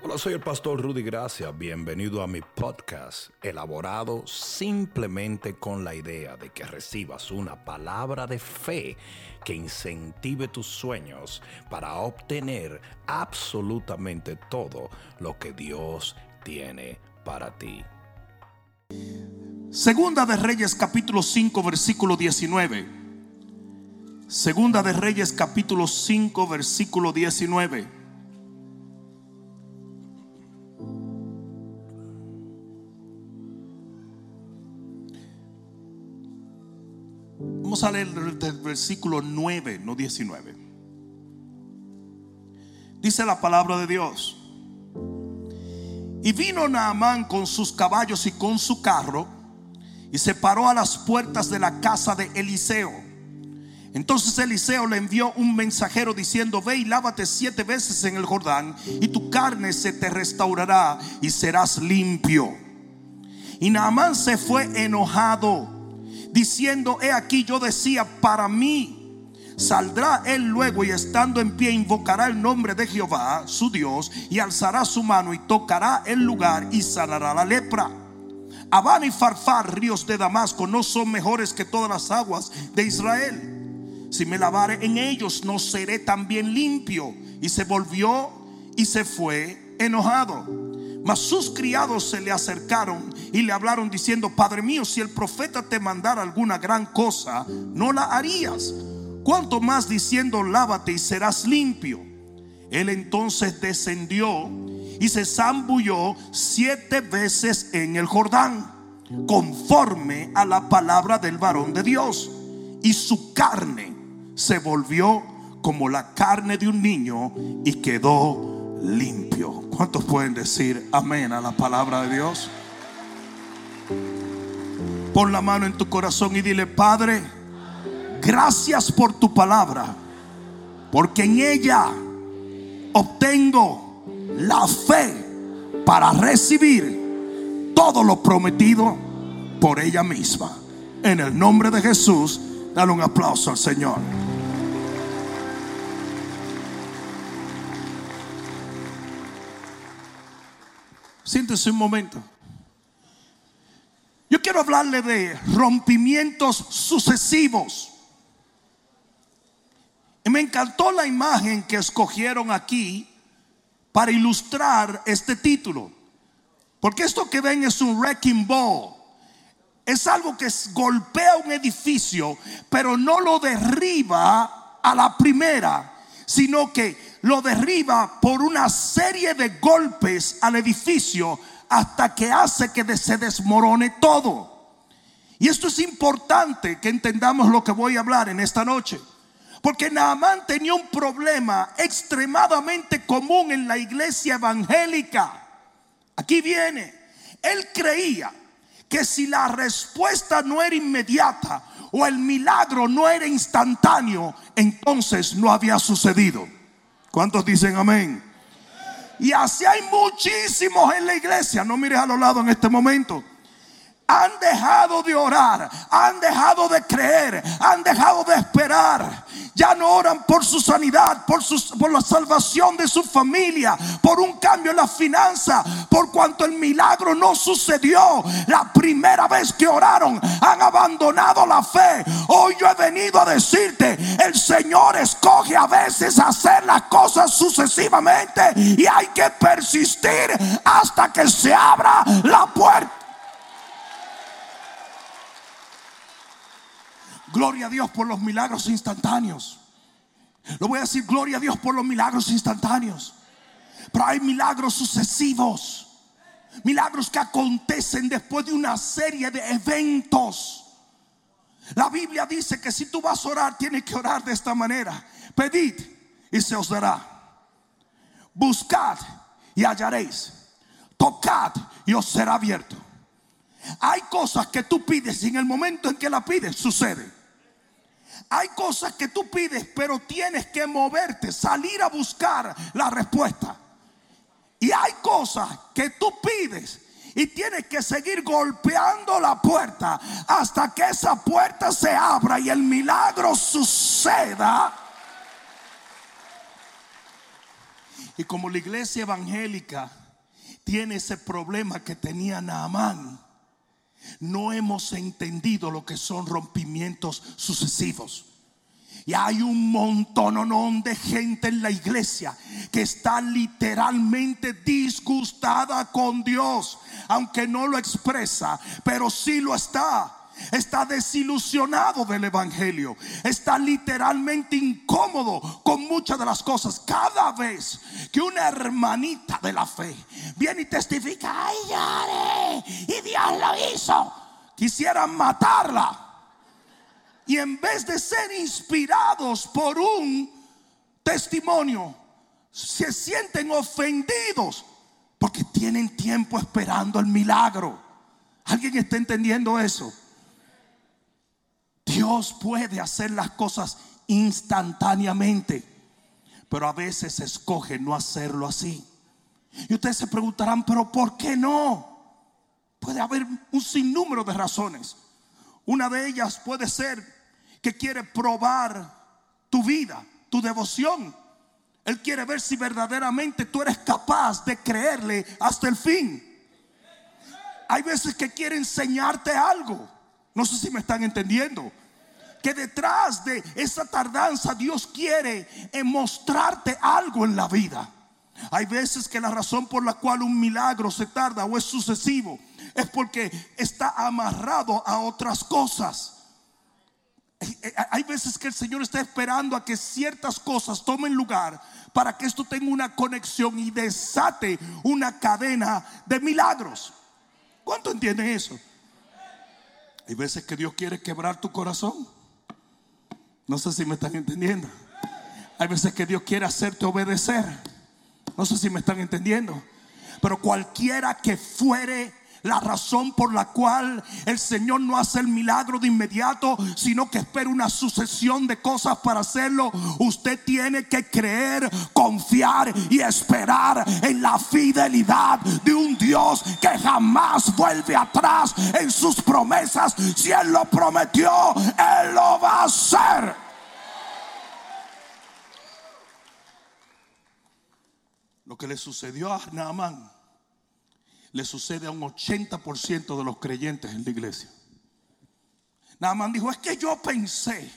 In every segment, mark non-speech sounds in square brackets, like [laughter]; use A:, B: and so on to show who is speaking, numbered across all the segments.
A: Hola, soy el pastor Rudy Gracia. Bienvenido a mi podcast, elaborado simplemente con la idea de que recibas una palabra de fe que incentive tus sueños para obtener absolutamente todo lo que Dios tiene para ti.
B: Segunda de Reyes capítulo 5 versículo 19. Segunda de Reyes capítulo 5 versículo 19. Vamos a leer el versículo 9, no 19. Dice la palabra de Dios. Y vino Naamán con sus caballos y con su carro y se paró a las puertas de la casa de Eliseo. Entonces Eliseo le envió un mensajero diciendo, ve y lávate siete veces en el Jordán y tu carne se te restaurará y serás limpio. Y Naamán se fue enojado diciendo, he aquí yo decía, para mí Saldrá él luego y estando en pie invocará el nombre de Jehová, su Dios, y alzará su mano y tocará el lugar y sanará la lepra. Abán y Farfar, ríos de Damasco, no son mejores que todas las aguas de Israel. Si me lavare en ellos, no seré también limpio. Y se volvió y se fue enojado. Mas sus criados se le acercaron y le hablaron diciendo, Padre mío, si el profeta te mandara alguna gran cosa, no la harías. Cuanto más diciendo, lávate y serás limpio. Él entonces descendió y se zambulló siete veces en el Jordán, conforme a la palabra del varón de Dios. Y su carne se volvió como la carne de un niño y quedó limpio. ¿Cuántos pueden decir amén a la palabra de Dios? Pon la mano en tu corazón y dile, Padre, gracias por tu palabra, porque en ella obtengo la fe para recibir todo lo prometido por ella misma. En el nombre de Jesús, dale un aplauso al Señor. Siéntese un momento. Yo quiero hablarle de rompimientos sucesivos. Y me encantó la imagen que escogieron aquí para ilustrar este título. Porque esto que ven es un wrecking ball. Es algo que golpea un edificio, pero no lo derriba a la primera, sino que lo derriba por una serie de golpes al edificio hasta que hace que se desmorone todo. Y esto es importante que entendamos lo que voy a hablar en esta noche. Porque Naamán tenía un problema extremadamente común en la iglesia evangélica. Aquí viene. Él creía que si la respuesta no era inmediata o el milagro no era instantáneo, entonces no había sucedido. ¿Cuántos dicen amén? Y así hay muchísimos en la iglesia. No mires a los lados en este momento han dejado de orar, han dejado de creer, han dejado de esperar. Ya no oran por su sanidad, por, por la salvación de su familia, por un cambio en la finanza, por cuanto el milagro no sucedió. La primera vez que oraron, han abandonado la fe. Hoy yo he venido a decirte, el Señor escoge a veces hacer las cosas sucesivamente y hay que persistir hasta que se abra la puerta. Gloria a Dios por los milagros instantáneos. Lo voy a decir, gloria a Dios por los milagros instantáneos. Pero hay milagros sucesivos. Milagros que acontecen después de una serie de eventos. La Biblia dice que si tú vas a orar, tienes que orar de esta manera. Pedid y se os dará. Buscad y hallaréis. Tocad y os será abierto. Hay cosas que tú pides y en el momento en que la pides sucede. Hay cosas que tú pides, pero tienes que moverte, salir a buscar la respuesta. Y hay cosas que tú pides y tienes que seguir golpeando la puerta hasta que esa puerta se abra y el milagro suceda. Y como la iglesia evangélica tiene ese problema que tenía Naamán, no hemos entendido lo que son rompimientos sucesivos. Y hay un montón de gente en la iglesia que está literalmente disgustada con Dios, aunque no lo expresa, pero sí lo está está desilusionado del Evangelio, está literalmente incómodo con muchas de las cosas. Cada vez que una hermanita de la fe viene y testifica, ay, y Dios lo hizo, quisieran matarla. Y en vez de ser inspirados por un testimonio, se sienten ofendidos porque tienen tiempo esperando el milagro. ¿Alguien está entendiendo eso? Dios puede hacer las cosas instantáneamente, pero a veces escoge no hacerlo así. Y ustedes se preguntarán, pero ¿por qué no? Puede haber un sinnúmero de razones. Una de ellas puede ser que quiere probar tu vida, tu devoción. Él quiere ver si verdaderamente tú eres capaz de creerle hasta el fin. Hay veces que quiere enseñarte algo. No sé si me están entendiendo. Que detrás de esa tardanza Dios quiere mostrarte algo en la vida. Hay veces que la razón por la cual un milagro se tarda o es sucesivo es porque está amarrado a otras cosas. Hay veces que el Señor está esperando a que ciertas cosas tomen lugar para que esto tenga una conexión y desate una cadena de milagros. ¿Cuánto entienden eso? Hay veces que Dios quiere quebrar tu corazón. No sé si me están entendiendo. Hay veces que Dios quiere hacerte obedecer. No sé si me están entendiendo. Pero cualquiera que fuere la razón por la cual el Señor no hace el milagro de inmediato, sino que espera una sucesión de cosas para hacerlo. Usted tiene que creer, confiar y esperar en la fidelidad de un Dios que jamás vuelve atrás en sus promesas. Si Él lo prometió, Él lo va a hacer. Lo que le sucedió a Naamán le sucede a un 80% de los creyentes en la iglesia. Naaman dijo, es que yo pensé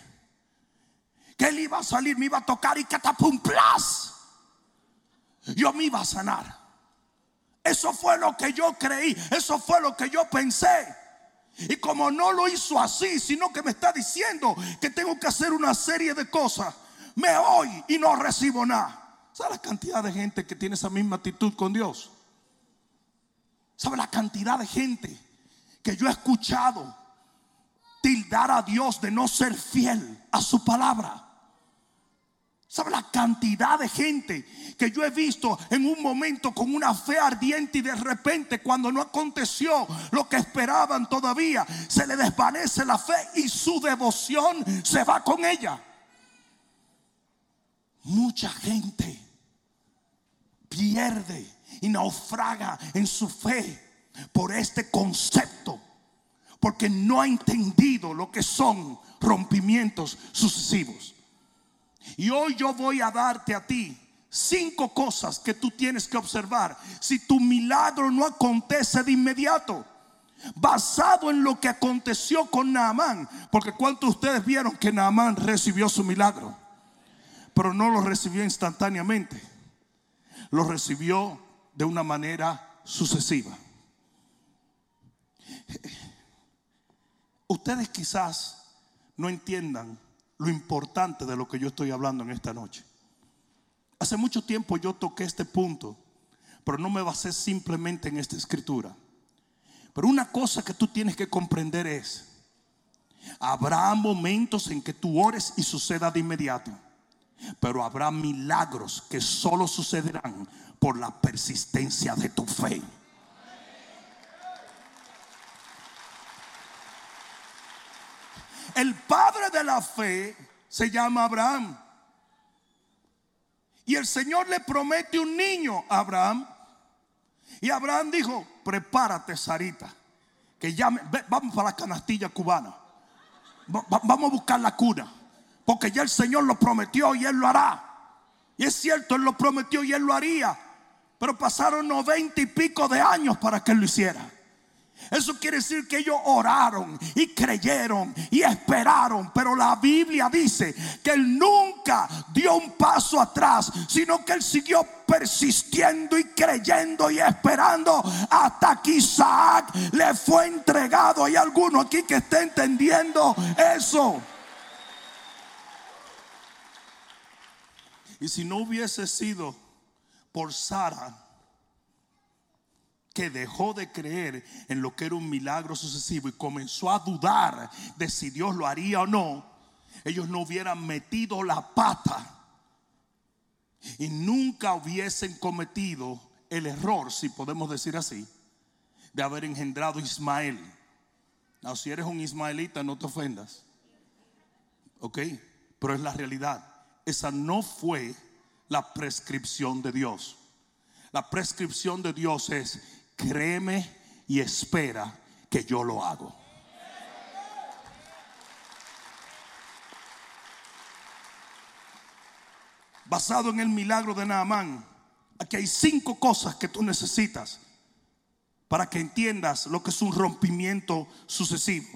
B: que él iba a salir, me iba a tocar y catapum-plas. Yo me iba a sanar. Eso fue lo que yo creí, eso fue lo que yo pensé. Y como no lo hizo así, sino que me está diciendo que tengo que hacer una serie de cosas, me voy y no recibo nada. ¿Sabe la cantidad de gente que tiene esa misma actitud con Dios? ¿Sabe la cantidad de gente que yo he escuchado tildar a Dios de no ser fiel a su palabra? ¿Sabe la cantidad de gente que yo he visto en un momento con una fe ardiente y de repente cuando no aconteció lo que esperaban todavía, se le desvanece la fe y su devoción se va con ella? Mucha gente pierde y naufraga en su fe por este concepto, porque no ha entendido lo que son rompimientos sucesivos. Y hoy yo voy a darte a ti cinco cosas que tú tienes que observar si tu milagro no acontece de inmediato. Basado en lo que aconteció con Naamán, porque cuántos de ustedes vieron que Naamán recibió su milagro, pero no lo recibió instantáneamente, lo recibió de una manera sucesiva. Ustedes quizás no entiendan lo importante de lo que yo estoy hablando en esta noche. Hace mucho tiempo yo toqué este punto, pero no me basé simplemente en esta escritura. Pero una cosa que tú tienes que comprender es, habrá momentos en que tú ores y suceda de inmediato, pero habrá milagros que solo sucederán por la persistencia de tu fe. El padre de la fe se llama Abraham. Y el Señor le promete un niño a Abraham. Y Abraham dijo, prepárate, Sarita, que ya vamos para la canastilla cubana. vamos a buscar la cuna, porque ya el Señor lo prometió y él lo hará. Y es cierto, Él lo prometió y Él lo haría. Pero pasaron noventa y pico de años para que lo hiciera. Eso quiere decir que ellos oraron y creyeron y esperaron. Pero la Biblia dice que Él nunca dio un paso atrás, sino que Él siguió persistiendo y creyendo y esperando hasta que Isaac le fue entregado. Hay alguno aquí que esté entendiendo eso. Y si no hubiese sido por Sara, que dejó de creer en lo que era un milagro sucesivo y comenzó a dudar de si Dios lo haría o no, ellos no hubieran metido la pata y nunca hubiesen cometido el error, si podemos decir así, de haber engendrado Ismael. No, si eres un ismaelita, no te ofendas. Ok, pero es la realidad. Esa no fue la prescripción de Dios. La prescripción de Dios es créeme y espera que yo lo hago. Basado en el milagro de Naamán, aquí hay cinco cosas que tú necesitas para que entiendas lo que es un rompimiento sucesivo.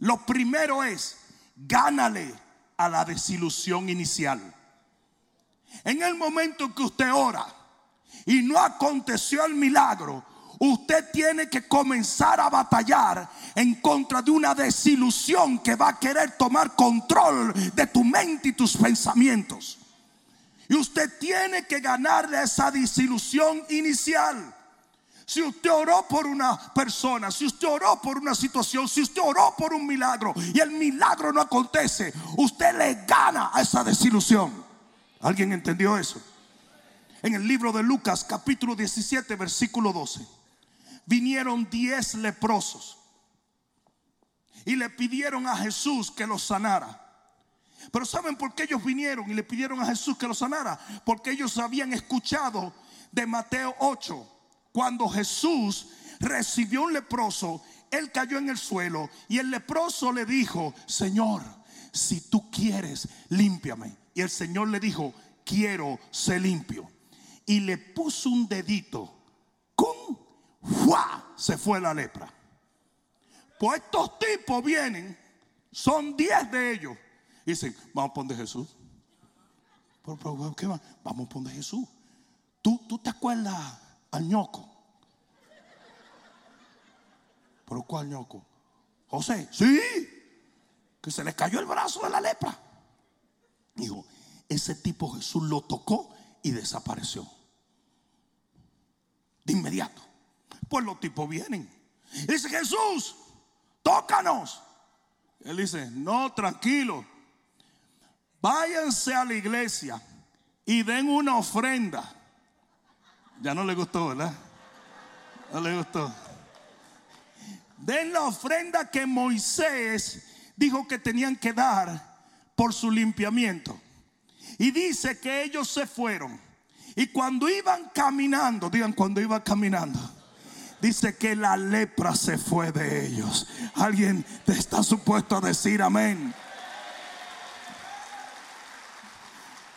B: Lo primero es, gánale a la desilusión inicial. En el momento que usted ora y no aconteció el milagro, usted tiene que comenzar a batallar en contra de una desilusión que va a querer tomar control de tu mente y tus pensamientos. Y usted tiene que ganarle esa desilusión inicial. Si usted oró por una persona, si usted oró por una situación, si usted oró por un milagro y el milagro no acontece, usted le gana a esa desilusión. ¿Alguien entendió eso? En el libro de Lucas capítulo 17 versículo 12 vinieron diez leprosos y le pidieron a Jesús que los sanara. Pero ¿saben por qué ellos vinieron y le pidieron a Jesús que los sanara? Porque ellos habían escuchado de Mateo 8, cuando Jesús recibió un leproso, él cayó en el suelo y el leproso le dijo, Señor, si tú quieres, límpiame. Y el Señor le dijo, quiero ser limpio. Y le puso un dedito con se fue la lepra. Pues estos tipos vienen, son diez de ellos. Y dicen, vamos a poner Jesús. ¿qué va? Vamos a poner Jesús. ¿Tú, ¿Tú te acuerdas al ñoco? ¿Pero cuál ñoco? José, sí, que se le cayó el brazo de la lepra. Dijo, ese tipo Jesús lo tocó y desapareció. De inmediato. Pues los tipos vienen. dice Jesús, tócanos. Él dice, no, tranquilo. Váyanse a la iglesia y den una ofrenda. Ya no le gustó, ¿verdad? No le gustó. Den la ofrenda que Moisés dijo que tenían que dar por su limpiamiento. Y dice que ellos se fueron. Y cuando iban caminando, digan cuando iban caminando dice que la lepra se fue de ellos. Alguien te está supuesto a decir amén.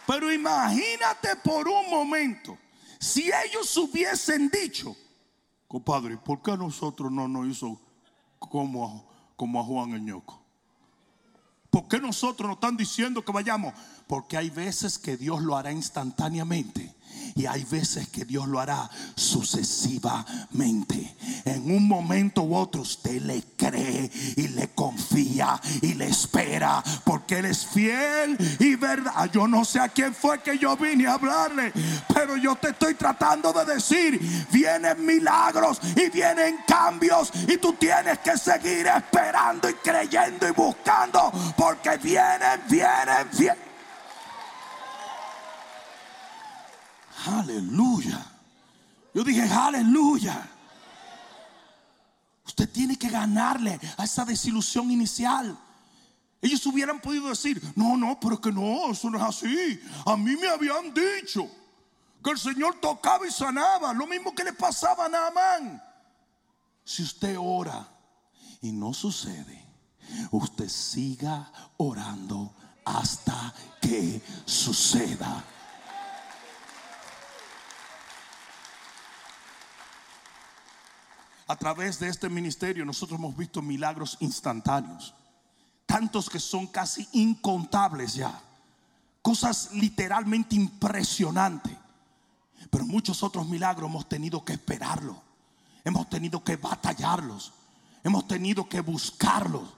B: Pero imagínate por un momento, si ellos hubiesen dicho, compadre, ¿por qué a nosotros no nos hizo como, como a Juan? ¿Por qué nosotros nos están diciendo que vayamos? Porque hay veces que Dios lo hará instantáneamente y hay veces que Dios lo hará sucesivamente. En un momento u otro usted le cree y le confía y le espera porque Él es fiel y verdad. Yo no sé a quién fue que yo vine a hablarle, pero yo te estoy tratando de decir, vienen milagros y vienen cambios y tú tienes que seguir esperando y creyendo y buscando porque vienen, vienen, vienen. Aleluya. Yo dije, aleluya. Usted tiene que ganarle a esa desilusión inicial. Ellos hubieran podido decir, no, no, pero que no, eso no es así. A mí me habían dicho que el Señor tocaba y sanaba, lo mismo que le pasaba a Naamán. Si usted ora y no sucede, usted siga orando hasta que suceda. A través de este ministerio nosotros hemos visto milagros instantáneos. Tantos que son casi incontables ya. Cosas literalmente impresionantes. Pero muchos otros milagros hemos tenido que esperarlo. Hemos tenido que batallarlos. Hemos tenido que buscarlos.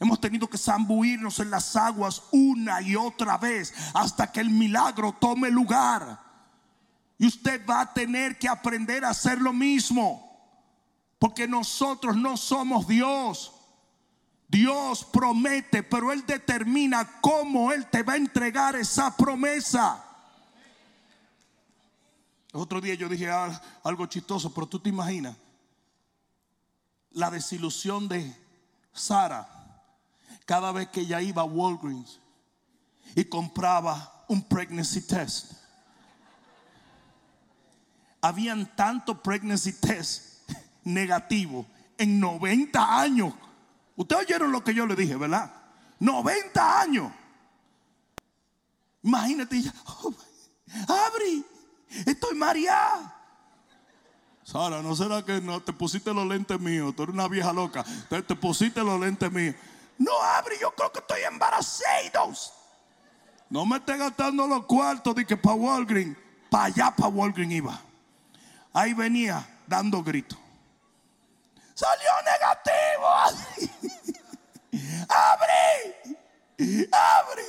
B: Hemos tenido que zambuirnos en las aguas una y otra vez hasta que el milagro tome lugar. Y usted va a tener que aprender a hacer lo mismo. Porque nosotros no somos Dios. Dios promete, pero Él determina cómo Él te va a entregar esa promesa. Otro día yo dije algo chistoso, pero tú te imaginas la desilusión de Sara cada vez que ella iba a Walgreens y compraba un pregnancy test. Habían tanto pregnancy test negativo en 90 años. Ustedes oyeron lo que yo le dije, ¿verdad? 90 años. Imagínate, oh, Abri, estoy mareada. Sara, ¿no será que no te pusiste los lentes míos? Tú eres una vieja loca. Te, te pusiste los lentes míos. No abre, yo creo que estoy embarazado. No me esté gastando los cuartos de que para Walgreens. Para allá, para Walgreens iba. Ahí venía dando gritos. Salió negativo. [laughs] abre, abre.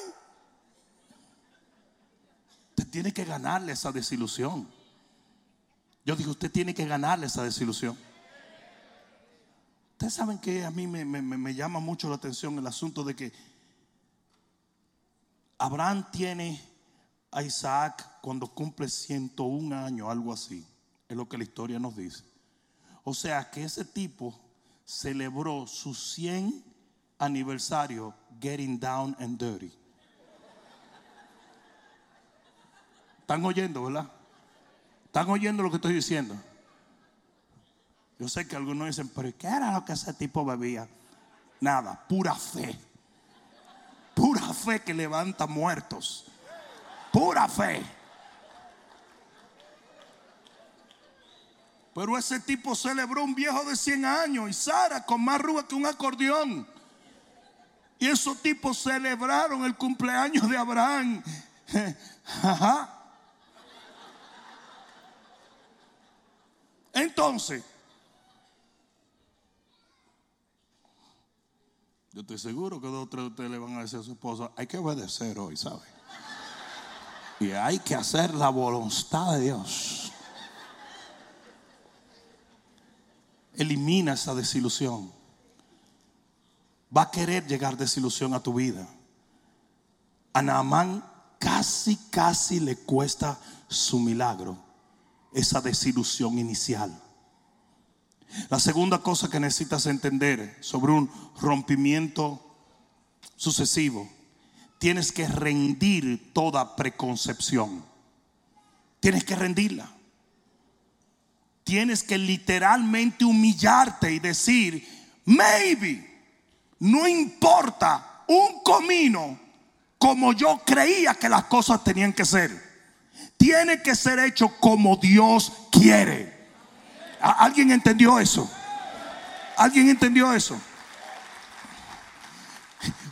B: Usted tiene que ganarle esa desilusión. Yo digo, usted tiene que ganarle esa desilusión. Ustedes saben que a mí me, llama mucho la atención el asunto de que Abraham tiene a Isaac cuando cumple 101 años, algo así. Es lo que la historia nos dice. O sea que ese tipo celebró su 100 aniversario getting down and dirty. ¿Están oyendo, verdad? ¿Están oyendo lo que estoy diciendo? Yo sé que algunos dicen, pero ¿qué era lo que ese tipo bebía? Nada, pura fe. Pura fe que levanta muertos. Pura fe. Pero ese tipo celebró un viejo de 100 años y Sara con más ruga que un acordeón. Y esos tipos celebraron el cumpleaños de Abraham. [laughs] Entonces, Yo estoy seguro que dos o tres de ustedes le van a decir a su esposa, hay que obedecer hoy, ¿sabe? Y hay que hacer la voluntad de Dios. Elimina esa desilusión. Va a querer llegar desilusión a tu vida. A Naamán casi, casi le cuesta su milagro, esa desilusión inicial. La segunda cosa que necesitas entender sobre un rompimiento sucesivo, tienes que rendir toda preconcepción. Tienes que rendirla. Tienes que literalmente humillarte y decir, maybe, no importa un comino como yo creía que las cosas tenían que ser. Tiene que ser hecho como Dios quiere. ¿Alguien entendió eso? ¿Alguien entendió eso?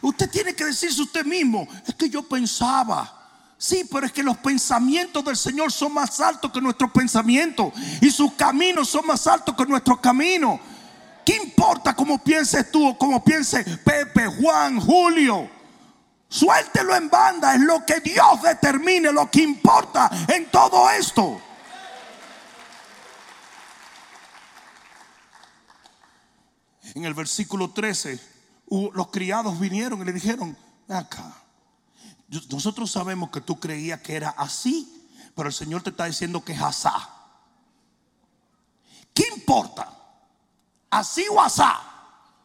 B: Usted tiene que decirse usted mismo, es que yo pensaba. Sí, pero es que los pensamientos del Señor son más altos que nuestros pensamientos y sus caminos son más altos que nuestros caminos. ¿Qué importa cómo pienses tú o cómo piense Pepe, Juan, Julio? Suéltelo en banda, es lo que Dios determine, lo que importa en todo esto. en el versículo 13, los criados vinieron y le dijeron, acá, nosotros sabemos que tú creías que era así, pero el Señor te está diciendo que es asá. ¿Qué importa? ¿Así o asá?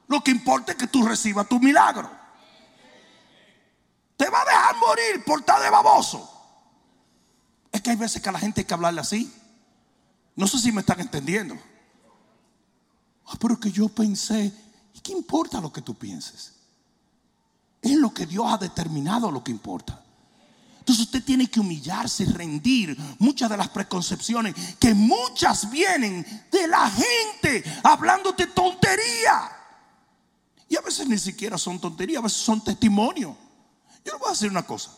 B: Lo que importa es que tú recibas tu milagro. Te va a dejar morir por estar de baboso. Es que hay veces que a la gente hay que hablarle así. No sé si me están entendiendo. Ah, pero que yo pensé, ¿y qué importa lo que tú pienses? Es lo que Dios ha determinado lo que importa. Entonces usted tiene que humillarse y rendir muchas de las preconcepciones que muchas vienen de la gente hablándote tontería. Y a veces ni siquiera son tonterías, a veces son testimonios. Yo le voy a decir una cosa.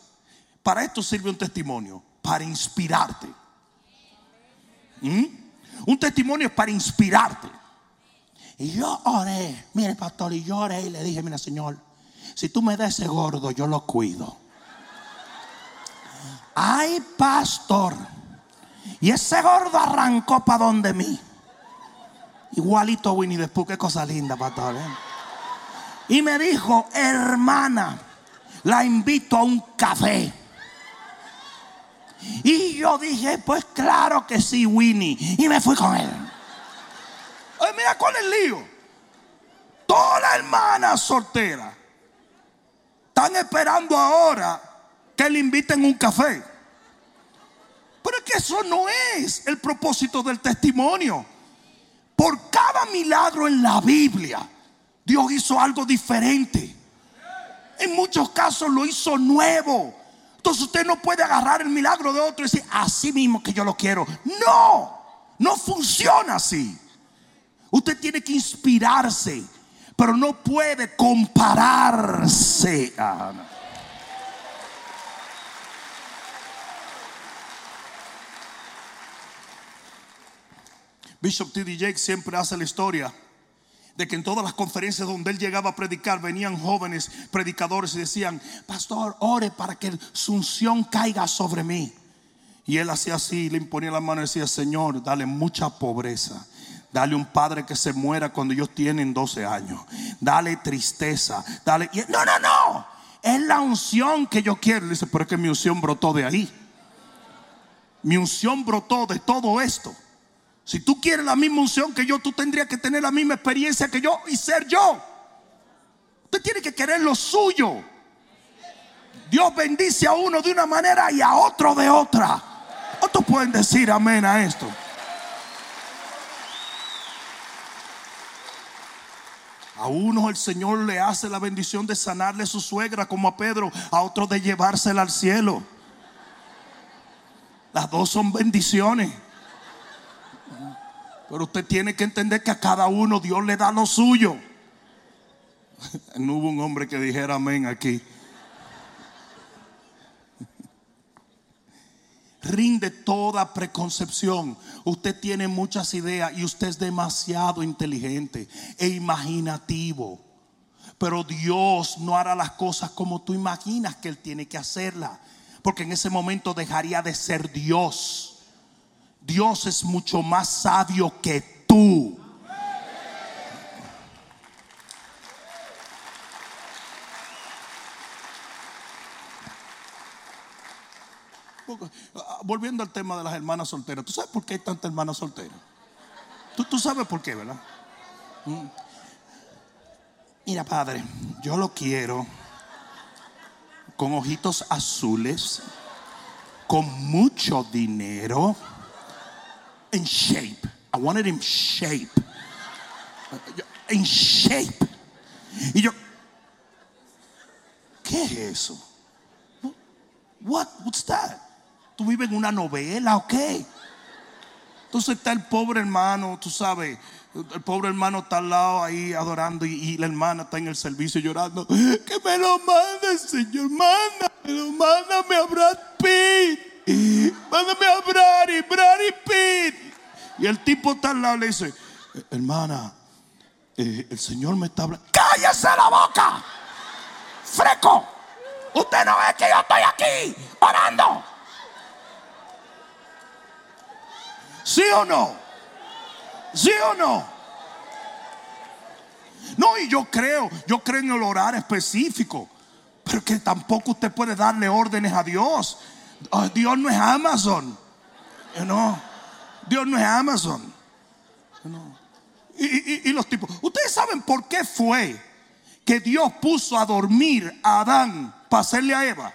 B: Para esto sirve un testimonio, para inspirarte. ¿Mm? Un testimonio es para inspirarte. Y yo oré, mire pastor, y yo oré y le dije, mira Señor, si tú me das ese gordo, yo lo cuido. Ay, pastor. Y ese gordo arrancó para donde mí. Igualito Winnie después, qué cosa linda, pastor. ¿eh? Y me dijo, hermana, la invito a un café. Y yo dije, pues claro que sí, Winnie. Y me fui con él. Ay, mira cuál es el lío. Todas las hermanas solteras están esperando ahora que le inviten un café. Pero es que eso no es el propósito del testimonio. Por cada milagro en la Biblia, Dios hizo algo diferente. En muchos casos lo hizo nuevo. Entonces usted no puede agarrar el milagro de otro y decir, así mismo que yo lo quiero. No, no funciona así. Usted tiene que inspirarse, pero no puede compararse. Ah, Bishop T.D. Jake siempre hace la historia de que en todas las conferencias donde él llegaba a predicar venían jóvenes predicadores y decían, pastor, ore para que su unción caiga sobre mí. Y él hacía así, le imponía la mano y decía, Señor, dale mucha pobreza. Dale un padre que se muera cuando ellos tienen 12 años. Dale tristeza. Dale. No, no, no. Es la unción que yo quiero. Dice, pero es que mi unción brotó de ahí. Mi unción brotó de todo esto. Si tú quieres la misma unción que yo, tú tendrías que tener la misma experiencia que yo y ser yo. Usted tiene que querer lo suyo. Dios bendice a uno de una manera y a otro de otra. ¿Cuántos pueden decir amén a esto? A uno el Señor le hace la bendición de sanarle su suegra como a Pedro, a otro de llevársela al cielo. Las dos son bendiciones. Pero usted tiene que entender que a cada uno Dios le da lo suyo. [laughs] No hubo un hombre que dijera amén aquí. Rinde toda preconcepción. Usted tiene muchas ideas y usted es demasiado inteligente e imaginativo. Pero Dios no hará las cosas como tú imaginas que Él tiene que hacerlas. Porque en ese momento dejaría de ser Dios. Dios es mucho más sabio que tú. Volviendo al tema de las hermanas solteras, ¿tú sabes por qué hay tantas hermanas solteras? ¿Tú, sabes por qué, ¿verdad? Mm. Mira, padre, yo lo quiero con ojitos azules, con mucho dinero in shape. I wanted him shape. In shape. Y yo, ¿qué es eso? What? What's that? ¿Tú en una novela o qué? Entonces está el pobre hermano, tú sabes, el pobre hermano está al lado ahí adorando y, la hermana está en el servicio llorando. Que me lo mande, Señor, mándame, mándame a Brad Pitt. Mándame a Brady, Brady Pitt. Y el tipo está al lado le dice, hermana, eh, el Señor me está hablando. ¡Cállese la boca! ¡Freco! Usted no ve que yo estoy aquí orando. ¿Sí o no? ¿Sí o no? No, y yo creo, yo creo en el orar específico. Pero que tampoco usted puede darle órdenes a Dios. Dios no es Amazon. No. Dios no es Amazon. Y, los tipos. Ustedes saben por qué fue que Dios puso a dormir a Adán para hacerle a Eva.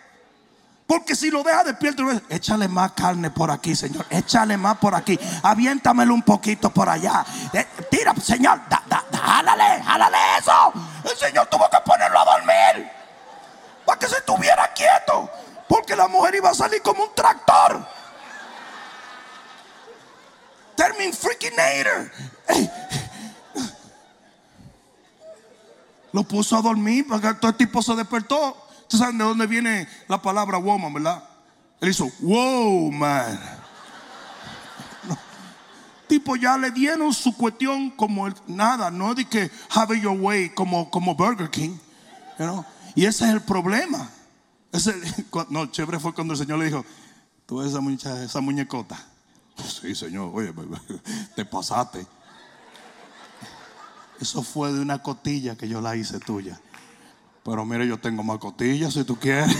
B: Porque si lo deja despierto, échale más carne por aquí, Señor. Échale más por aquí. Aviéntamelo un poquito por allá. Eh, tira, Señor. Da, da, jálale, jálale eso. El Señor tuvo que ponerlo a dormir. Para que se estuviera quieto. Porque la mujer iba a salir como un tractor. Termin freaking Lo puso a dormir porque todo el tipo se despertó. Ustedes saben de dónde viene la palabra woman, ¿verdad? Él hizo, wow, man. Tipo, ya le dieron su cuestión como nada, no de que have your way como, como Burger King. Y ese es el problema. Ese, [laughs] no, chévere fue cuando el Señor le dijo, tú esa, mucha, esa muñecota. Sí, Señor, oye, [laughs] te pasaste. Eso fue de una cotilla que yo la hice tuya. Pero mire, yo tengo más cotillas si tú quieres.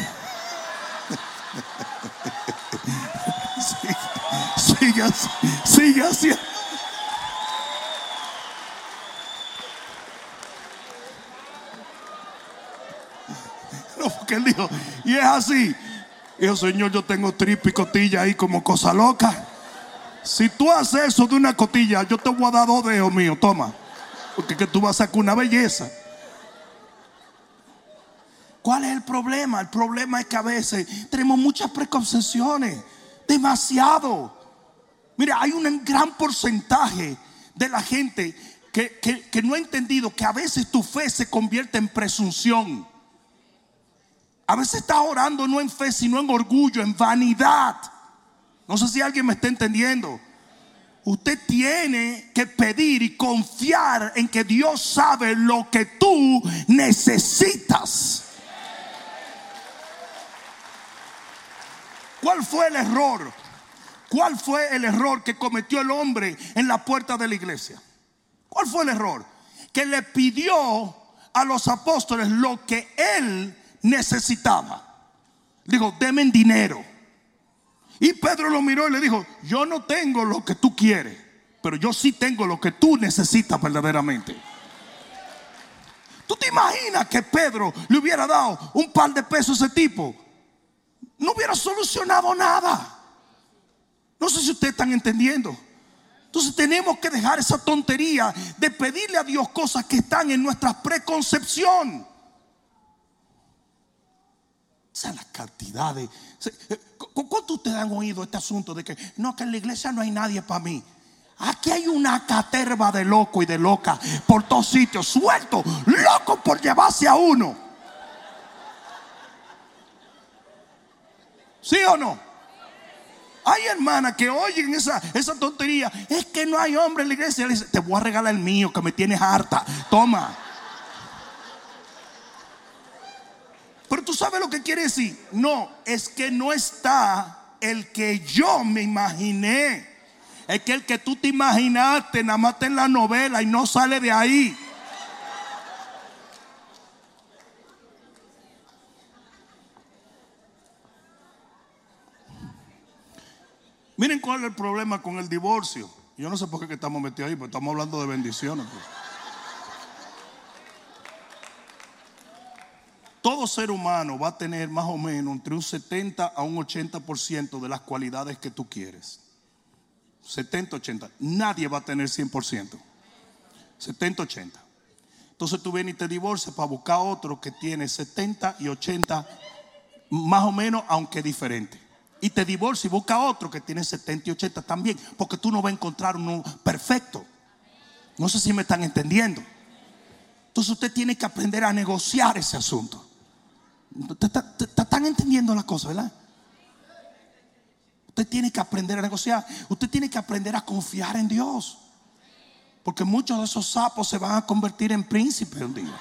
B: sigue, sigue así. No, porque él dijo, y es así. Dijo, Señor, yo tengo tripa y cotilla ahí como cosa loca. Si tú haces eso de una cotilla, yo te voy a dar dos dedos míos, toma. Porque que tú vas a sacar una belleza. Problema? El problema es que a veces tenemos muchas preconcepciones. Demasiado. Mira, hay un gran porcentaje de la gente que, que, no ha entendido que a veces tu fe se convierte en presunción. A veces estás orando no en fe, sino en orgullo, en vanidad. No sé si alguien me está entendiendo. Usted tiene que pedir y confiar en que Dios sabe lo que tú necesitas. ¿Cuál fue el error? ¿Cuál fue el error que cometió el hombre en la puerta de la iglesia? ¿Cuál fue el error? Que le pidió a los apóstoles lo que él necesitaba. Dijo, denme dinero. Y Pedro lo miró y le dijo, yo no tengo lo que tú quieres, pero yo sí tengo lo que tú necesitas verdaderamente. ¿Tú te imaginas que Pedro le hubiera dado un par de pesos a ese tipo? No hubiera solucionado nada. No sé si ustedes están entendiendo. Entonces tenemos que dejar esa tontería de pedirle a Dios cosas que están en nuestra preconcepción. O sea, la cantidad de... Eh, ¿Cuánto ustedes han oído este asunto de que no, que en la iglesia no hay nadie para mí? Aquí hay una caterva de loco y de loca por todos sitios, suelto, loco por llevarse a uno. ¿Sí o no? Hay hermanas que oyen esa, esa tontería. Es que no hay hombre en la iglesia. Le dice, te voy a regalar el mío que me tienes harta. Toma. Pero tú sabes lo que quiere decir. No, es que no está el que yo me imaginé. Es que el que tú te imaginaste nada más está en la novela y no sale de ahí. El problema con el divorcio. Yo no sé por qué estamos metidos ahí, pero estamos hablando de bendiciones. Pues. todo ser humano va a tener más o menos entre un 70 a un 80% de las cualidades que tú quieres. 70, 80. Nadie va a tener 100%. 70, 80. Entonces tú vienes y te divorcias para buscar otro que tiene 70 y 80, más o menos, aunque diferente. Y te divorcias y busca otro que tiene 70 y 80 también, porque tú no vas a encontrar uno perfecto. No sé si me están entendiendo. Entonces usted tiene que aprender a negociar ese asunto. Están entendiendo la cosa, ¿verdad? Usted tiene que aprender a negociar. Usted tiene que aprender a confiar en Dios. Porque muchos de esos sapos se van a convertir en príncipes un día.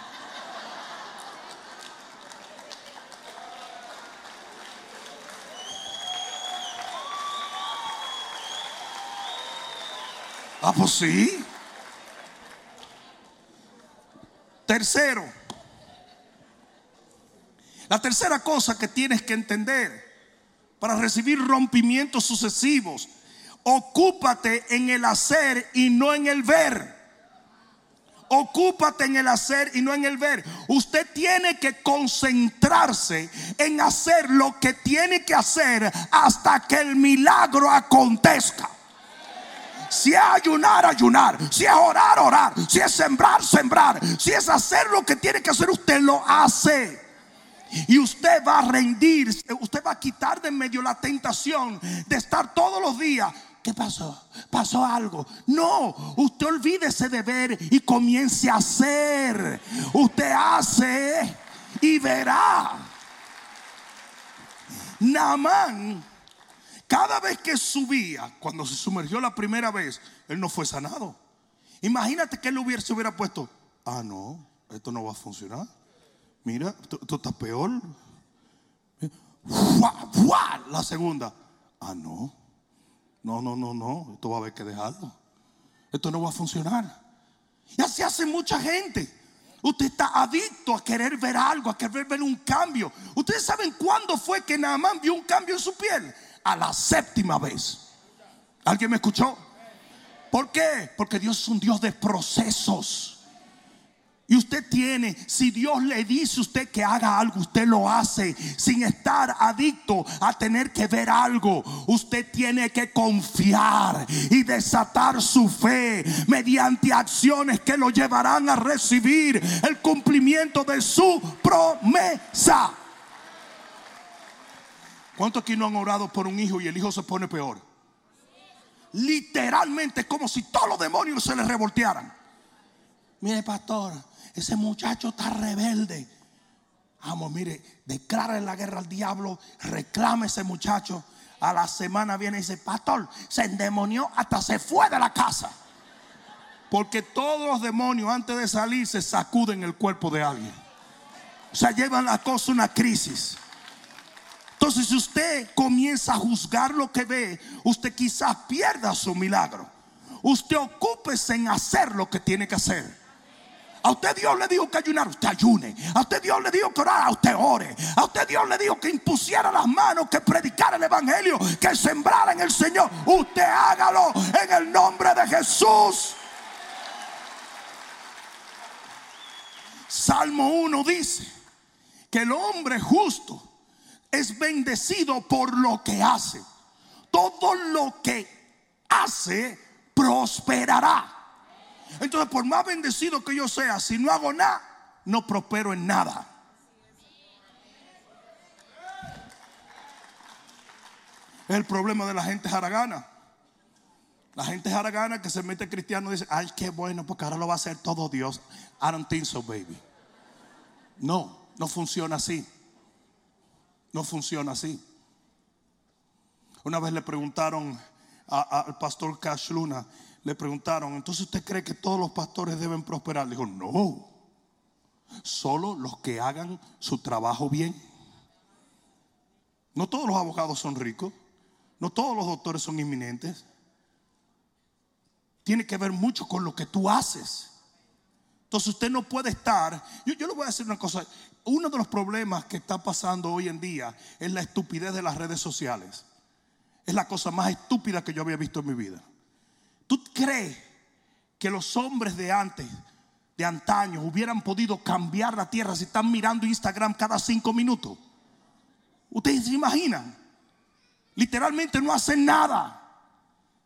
B: Ah, pues sí. Tercero, la tercera cosa que tienes que entender para recibir rompimientos sucesivos, ocúpate en el hacer y no en el ver. Ocúpate en el hacer y no en el ver. Usted tiene que concentrarse en hacer lo que tiene que hacer hasta que el milagro acontezca. Si es ayunar, ayunar. Si es orar, orar. Si es sembrar, sembrar. Si es hacer lo que tiene que hacer, usted lo hace. Y usted va a rendir, usted va a quitar de en medio la tentación de estar todos los días. ¿Qué pasó? ¿Pasó algo? No, usted olvídese de ver y comience a hacer. Usted hace y verá. Naamán, cada vez que subía, cuando se sumergió la primera vez, él no fue sanado. Imagínate que él hubiera, se hubiera puesto, ah, no, esto no va a funcionar. Mira, esto, está peor. La segunda, ah, no, no, no, no, no, esto va a haber que dejarlo. Esto no va a funcionar. Y así hace mucha gente. Usted está adicto a querer ver algo, a querer ver un cambio. Ustedes saben cuándo fue que Naamán vio un cambio en su piel. A la séptima vez. ¿Alguien me escuchó? ¿Por qué? Porque Dios es un Dios de procesos. Y usted tiene, si Dios le dice a usted que haga algo, usted lo hace sin estar adicto a tener que ver algo. Usted tiene que confiar y desatar su fe mediante acciones que lo llevarán a recibir el cumplimiento de su promesa. ¿Cuántos aquí no han orado por un hijo y el hijo se pone peor? Literalmente como si todos los demonios se le revoltearan. Mire, pastor, ese muchacho está rebelde. Vamos, mire, declara la guerra al diablo, reclame ese muchacho. A la semana viene y dice, pastor, se endemonió hasta se fue de la casa. Porque todos los demonios antes de salir se sacuden el cuerpo de alguien. O sea, llevan la cosa una crisis. Entonces, si usted comienza a juzgar lo que ve, usted quizás pierda su milagro. Usted ocúpese en hacer lo que tiene que hacer. A usted Dios le dijo que ayunar, usted ayune. A usted Dios le dijo que orar, usted ore. A usted Dios le dijo que impusiera las manos, que predicara el evangelio, que sembrara en el Señor. Usted hágalo en el nombre de Jesús. Salmo 1 dice que el hombre justo es bendecido por lo que hace. Todo lo que hace prosperará. Entonces, por más bendecido que yo sea, si no hago nada, no prospero en nada. El problema de la gente jaragana. La gente jaragana que se mete cristiano dice, ay, qué bueno, porque ahora lo va a hacer todo Dios. I don't think so, baby. No, no funciona así. No funciona así. Una vez le preguntaron al pastor Cash Luna, le preguntaron, entonces usted cree que todos los pastores deben prosperar? Le dijo, no, solo los que hagan su trabajo bien. No todos los abogados son ricos, no todos los doctores son inminentes. Tiene que ver mucho con lo que tú haces. Entonces usted no puede estar, yo, yo le voy a decir una cosa, uno de los problemas que está pasando hoy en día es la estupidez de las redes sociales. Es la cosa más estúpida que yo había visto en mi vida. ¿Tú crees que los hombres de antes, de antaño, hubieran podido cambiar la tierra si están mirando Instagram cada cinco minutos? ¿Ustedes se imaginan? Literalmente no hacen nada.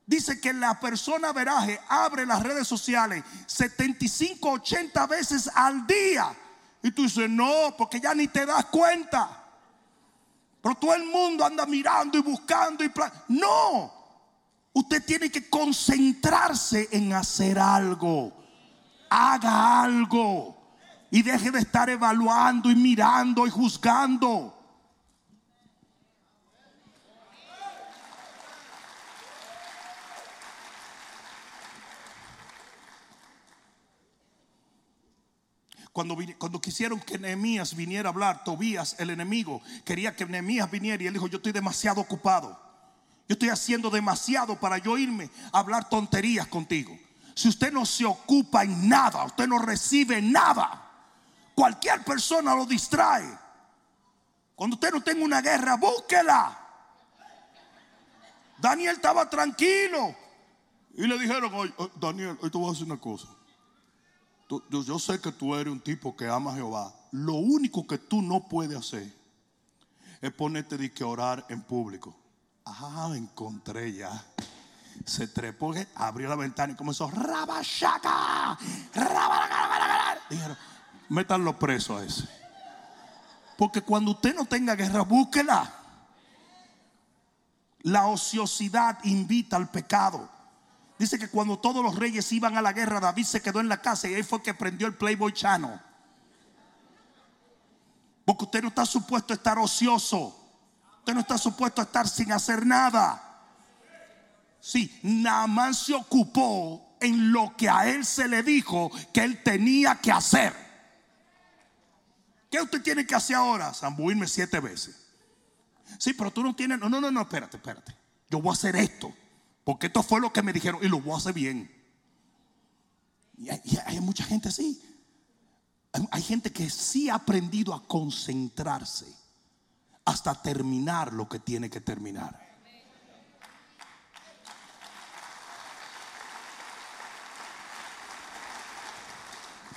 B: Dice que la persona veraje abre las redes sociales 75, 80 veces al día. Y tú dices, no, porque ya ni te das cuenta. Pero todo el mundo anda mirando y buscando y no. Usted tiene que concentrarse en hacer algo. Haga algo. Y deje de estar evaluando y mirando y juzgando. Cuando, quisieron que Nehemías viniera a hablar, Tobías, el enemigo, quería que Nehemías viniera y él dijo, yo estoy demasiado ocupado. Yo estoy haciendo demasiado para yo irme a hablar tonterías contigo. Si usted no se ocupa en nada, usted no recibe nada. Cualquier persona lo distrae. Cuando usted no tenga una guerra, búsquela. Daniel estaba tranquilo. Y le dijeron, Daniel, hoy te voy a decir una cosa. Yo, sé que tú eres un tipo que ama a Jehová. Lo único que tú no puedes hacer es ponerte de que orar en público. Ah, encontré ya. Se trepó, abrió la ventana y comenzó, Rabashaka, Dijeron, métanlo preso a ese. Porque cuando usted no tenga guerra, búsquela. La ociosidad invita al pecado. Dice que cuando todos los reyes iban a la guerra, David se quedó en la casa y ahí fue que prendió el Playboy Channel. Porque usted no está supuesto a estar ocioso. Usted no está supuesto a estar sin hacer nada. Sí, Naamán se ocupó en lo que a él se le dijo que él tenía que hacer. ¿Qué usted tiene que hacer ahora? Zambuirme siete veces. Sí, pero tú no tienes. No, no, no, no, espérate, espérate. Yo voy a hacer esto. Porque esto fue lo que me dijeron y lo voy a hacer bien. Y hay, mucha gente así. hay gente que sí ha aprendido a concentrarse hasta terminar lo que tiene que terminar.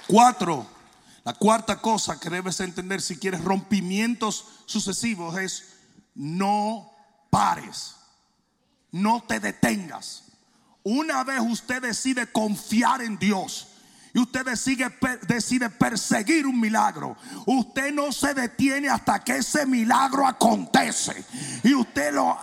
B: Cuatro, la cuarta cosa que debes entender si quieres rompimientos sucesivos es no pares, no te detengas. Una vez usted decide confiar en Dios y usted decide, decide perseguir un milagro, usted no se detiene hasta que ese milagro acontece. Y usted lo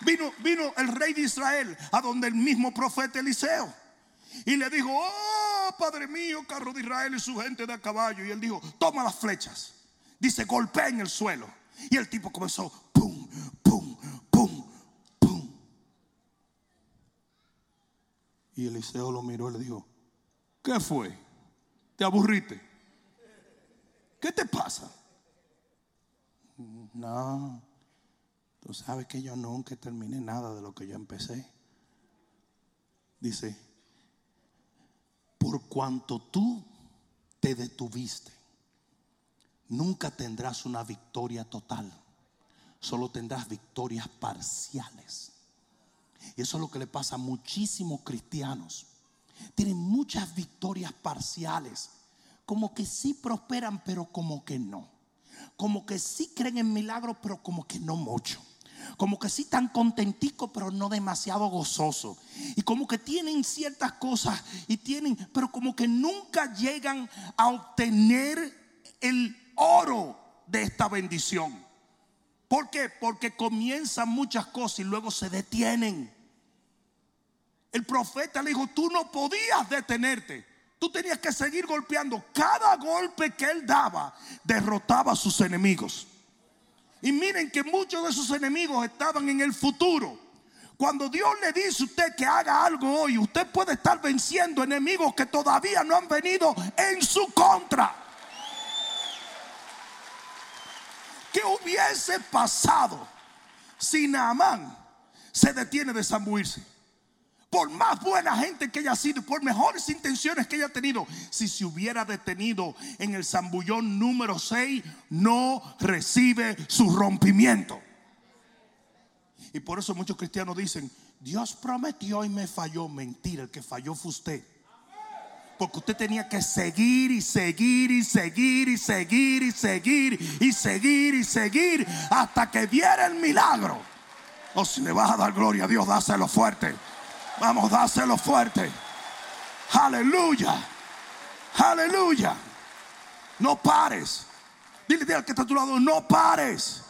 B: Vino, vino el rey de Israel a donde el mismo profeta Eliseo. Y le dijo, oh Padre mío, carro de Israel y su gente de a caballo. Y él dijo, toma las flechas. Dice, golpea en el suelo. Y el tipo comenzó, pum, pum, pum, pum. Y Eliseo lo miró y le dijo, ¿qué fue? ¿Te aburriste? ¿Qué te pasa? No. Tú sabes que yo nunca terminé nada de lo que yo empecé. Dice, por cuanto tú te detuviste, nunca tendrás una victoria total. Solo tendrás victorias parciales. Y eso es lo que le pasa a muchísimos cristianos. Tienen muchas victorias parciales. Como que sí prosperan, pero como que no. Como que sí creen en milagros, pero como que no mucho como que sí tan contentico, pero no demasiado gozoso. Y como que tienen ciertas cosas y tienen, pero como que nunca llegan a obtener el oro de esta bendición. ¿Por qué? Porque comienzan muchas cosas y luego se detienen. El profeta le dijo, tú no podías detenerte. Tú tenías que seguir golpeando. Cada golpe que él daba derrotaba a sus enemigos. Y miren que muchos de sus enemigos estaban en el futuro. Cuando Dios le dice a usted que haga algo hoy, usted puede estar venciendo enemigos que todavía no han venido en su contra. ¿Qué hubiese pasado si Naamán se detiene de zambuirse? por más buena gente que haya sido, por mejores intenciones que haya tenido, si se hubiera detenido en el zambullón número 6, no recibe su rompimiento. Y por eso muchos cristianos dicen, Dios prometió y me falló. Mentira, el que falló fue usted. Porque usted tenía que seguir y seguir y seguir y seguir y seguir y seguir y seguir hasta que viera el milagro. O si le vas a dar gloria a Dios, dáselo fuerte. Vamos, dáselo fuerte. Aleluya. Aleluya. No pares. Dile, dile al que está a tu lado, no pares.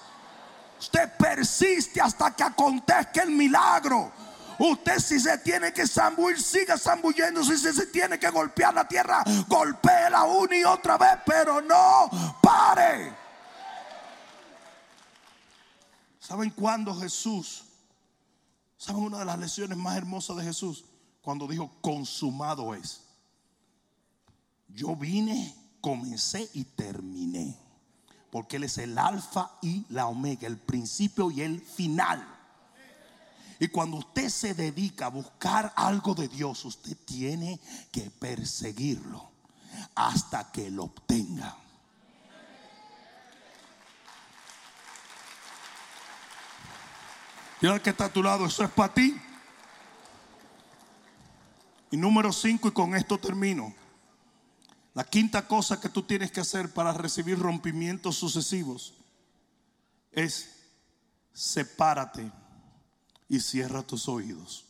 B: Usted persiste hasta que acontezca el milagro. Usted si se tiene que zambullir, siga zambulléndose. Si se tiene que golpear la tierra, golpea una y otra vez, pero no pare. ¿Saben cuándo Jesús ¿Saben una de las lecciones más hermosas de Jesús? Cuando dijo, consumado es. Yo vine, comencé y terminé. Porque Él es el alfa y la omega, el principio y el final. Y cuando usted se dedica a buscar algo de Dios, usted tiene que perseguirlo hasta que lo obtenga. Y el que está a tu lado, eso es para ti. Y número cinco, y con esto termino. La quinta cosa que tú tienes que hacer para recibir rompimientos sucesivos es sepárate y cierra tus oídos.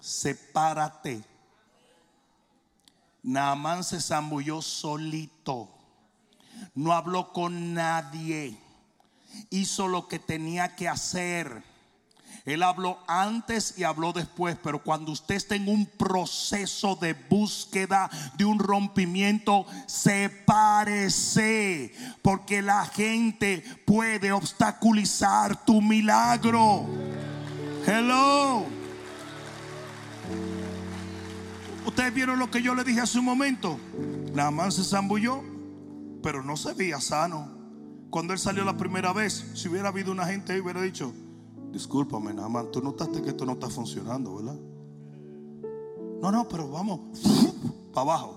B: Sepárate. Naamán se zambulló solito. No habló con nadie. Hizo lo que tenía que hacer. Él habló antes y habló después, pero cuando usted está en un proceso de búsqueda, de un rompimiento, sepárese, porque la gente puede obstaculizar tu milagro. Hello. Ustedes vieron lo que yo le dije hace un momento. Nada se zambulló, pero no se veía sano. Cuando él salió la primera vez, si hubiera habido una gente ahí, hubiera dicho: Discúlpame, Naaman, tú notaste que esto no está funcionando, ¿verdad? No, no, pero vamos para abajo.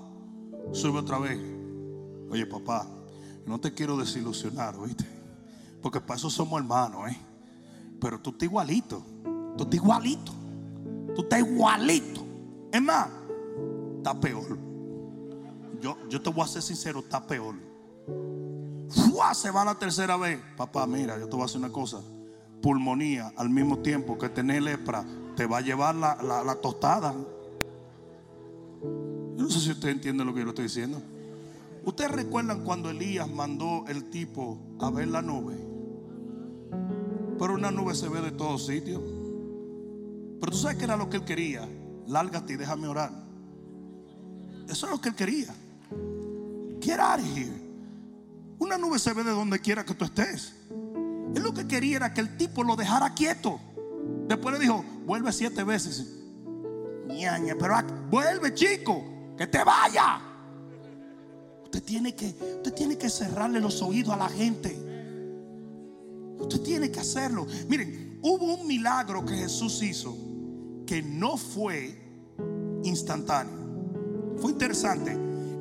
B: Sube otra vez. Oye, papá, no te quiero desilusionar, ¿oíste? Porque para eso somos hermanos, ¿eh? Pero tú estás igualito. Tú estás igualito. Tú estás igualito. Es más, está peor. Yo, yo te voy a ser sincero, está peor. Se va la tercera vez. Papá, mira, yo te voy a hacer una cosa. Pulmonía al mismo tiempo que tener lepra te va a llevar la, la, tostada. Yo no sé si usted entiende lo que yo le estoy diciendo. ¿Ustedes recuerdan cuando Elías mandó el tipo a ver la nube? Pero una nube se ve de todos sitios. Pero tú sabes que era lo que él quería. Lárgate y déjame orar. Eso es lo que él quería. Get out of here. Una nube se ve de donde quiera que tú estés. Él lo que quería era que el tipo lo dejara quieto. Después le dijo, vuelve siete veces. Ñaña, pero vuelve chico, que te vaya. Usted tiene que, usted tiene que cerrarle los oídos a la gente. Usted tiene que hacerlo. Miren, hubo un milagro que Jesús hizo que no fue instantáneo. Fue interesante.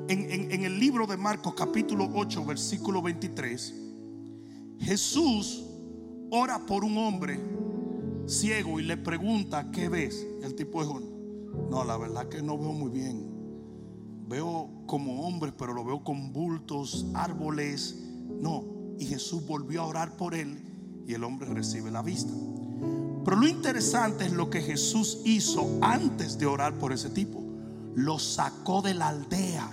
B: En, el libro de Marcos capítulo 8 versículo 23, Jesús ora por un hombre ciego y le pregunta, ¿qué ves? El tipo dijo, no, la verdad que no veo muy bien. Veo como hombre, pero lo veo con bultos, árboles. No, y Jesús volvió a orar por él y el hombre recibe la vista. Pero lo interesante es lo que Jesús hizo antes de orar por ese tipo lo sacó de la aldea.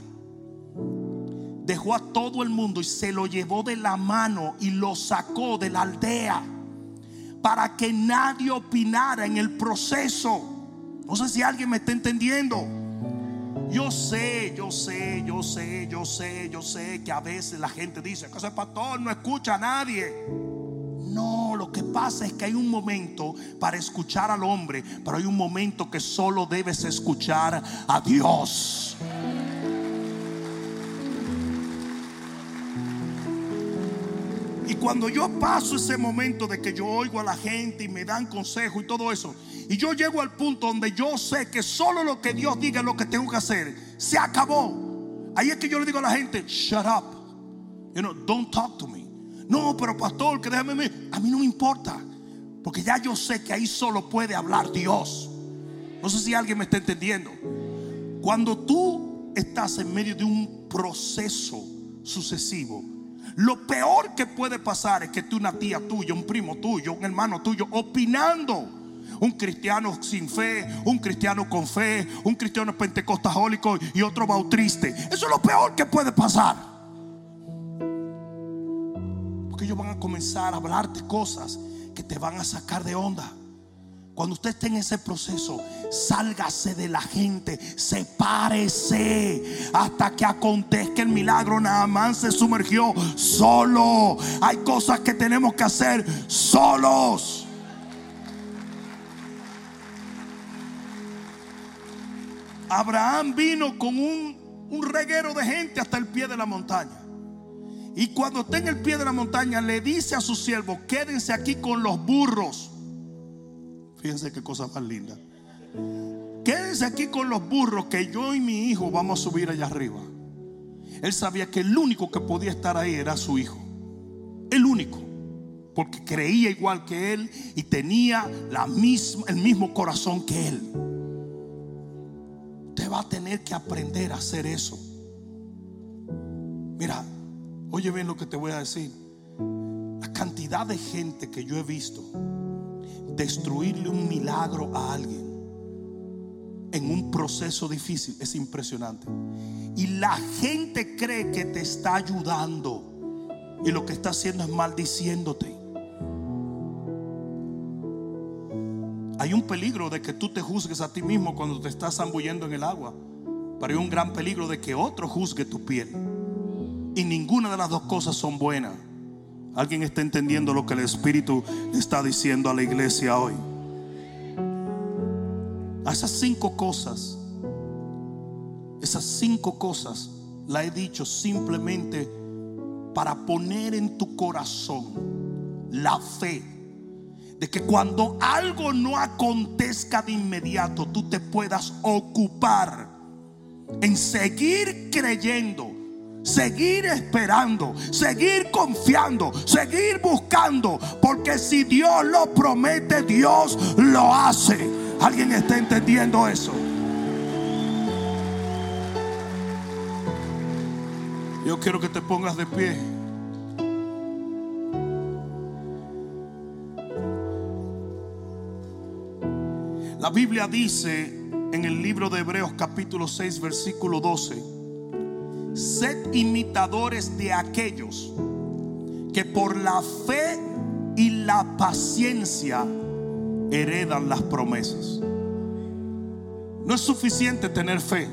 B: Dejó a todo el mundo y se lo llevó de la mano y lo sacó de la aldea para que nadie opinara en el proceso. No sé si alguien me está entendiendo. Yo sé, yo sé, yo sé, yo sé, yo sé que a veces la gente dice que ese pastor no escucha a nadie. No, lo que pasa es que hay un momento para escuchar al hombre, pero hay un momento que solo debes escuchar a Dios. Cuando yo paso ese momento de que yo oigo a la gente y me dan consejo y todo eso, y yo llego al punto donde yo sé que solo lo que Dios diga es lo que tengo que hacer, se acabó. Ahí es que yo le digo a la gente, shut up. You know, don't talk to me. No, pero pastor, que déjame. A mí no me importa. Porque ya yo sé que ahí solo puede hablar Dios. No sé si alguien me está entendiendo. Cuando tú estás en medio de un proceso sucesivo, lo peor que puede pasar es que tú, una tía tuya, un primo tuyo, un hermano tuyo, opinando. Un cristiano sin fe, un cristiano con fe, un cristiano pentecostajólico y otro bautriste. Eso es lo peor que puede pasar ellos van a comenzar a hablarte cosas que te van a sacar de onda. Cuando usted esté en ese proceso, sálgase de la gente, sepárese hasta que acontezca el milagro. Nada más se sumergió solo. Hay cosas que tenemos que hacer solos. Abraham vino con un, un reguero de gente hasta el pie de la montaña. Y cuando está en el pie de la montaña, le dice a su siervo: Quédense aquí con los burros. Fíjense qué cosa más linda. Quédense aquí con los burros que yo y mi hijo vamos a subir allá arriba. Él sabía que el único que podía estar ahí era su hijo. El único. Porque creía igual que él y tenía la misma, el mismo corazón que él. Usted va a tener que aprender a hacer eso. Mira, Oye bien lo que te voy a decir. La cantidad de gente que yo he visto destruirle un milagro a alguien en un proceso difícil es impresionante. Y la gente cree que te está ayudando y lo que está haciendo es maldiciéndote. Hay un peligro de que tú te juzgues a ti mismo cuando te estás zambullendo en el agua. Pero hay un gran peligro de que otro juzgue tu piel. Y ninguna de las dos cosas son buenas. ¿Alguien está entendiendo lo que el Espíritu está diciendo a la iglesia hoy? A esas cinco cosas, esas cinco cosas la he dicho simplemente para poner en tu corazón la fe de que cuando algo no acontezca de inmediato, tú te puedas ocupar en seguir creyendo, seguir esperando, seguir confiando, seguir buscando, porque si Dios lo promete, Dios lo hace. ¿Alguien está entendiendo eso? Yo quiero que te pongas de pie. La Biblia dice en el libro de Hebreos capítulo 6 versículo 12, sed imitadores de aquellos que por la fe y la paciencia heredan las promesas. No es suficiente tener fe,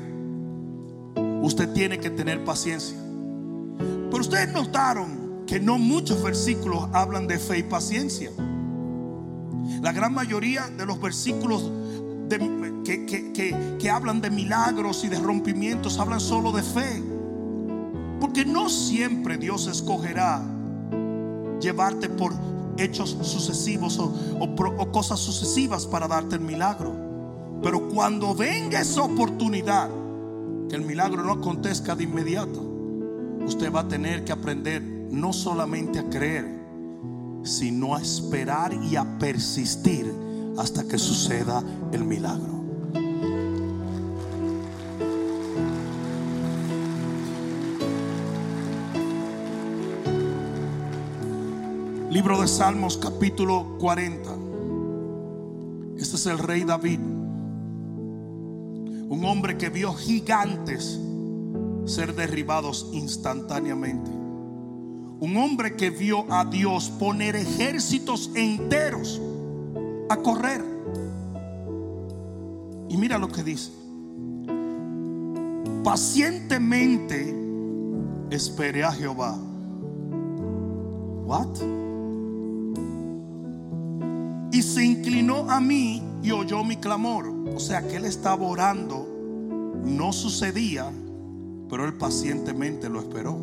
B: usted tiene que tener paciencia. Pero ustedes notaron que no muchos versículos hablan de fe y paciencia. La gran mayoría de los versículos que, hablan de milagros y de rompimientos hablan solo de fe. Porque no siempre Dios escogerá llevarte por hechos sucesivos o, cosas sucesivas para darte el milagro. Pero cuando venga esa oportunidad, que el milagro no acontezca de inmediato, usted va a tener que aprender no solamente a creer, sino a esperar y a persistir hasta que suceda el milagro. Libro de Salmos capítulo 40. Este es el rey David. Un hombre que vio gigantes ser derribados instantáneamente. Un hombre que vio a Dios poner ejércitos enteros a correr. Y mira lo que dice. Pacientemente esperé a Jehová. What? Y se inclinó a mí y oyó mi clamor. O sea que él estaba orando. No sucedía, pero él pacientemente lo esperó.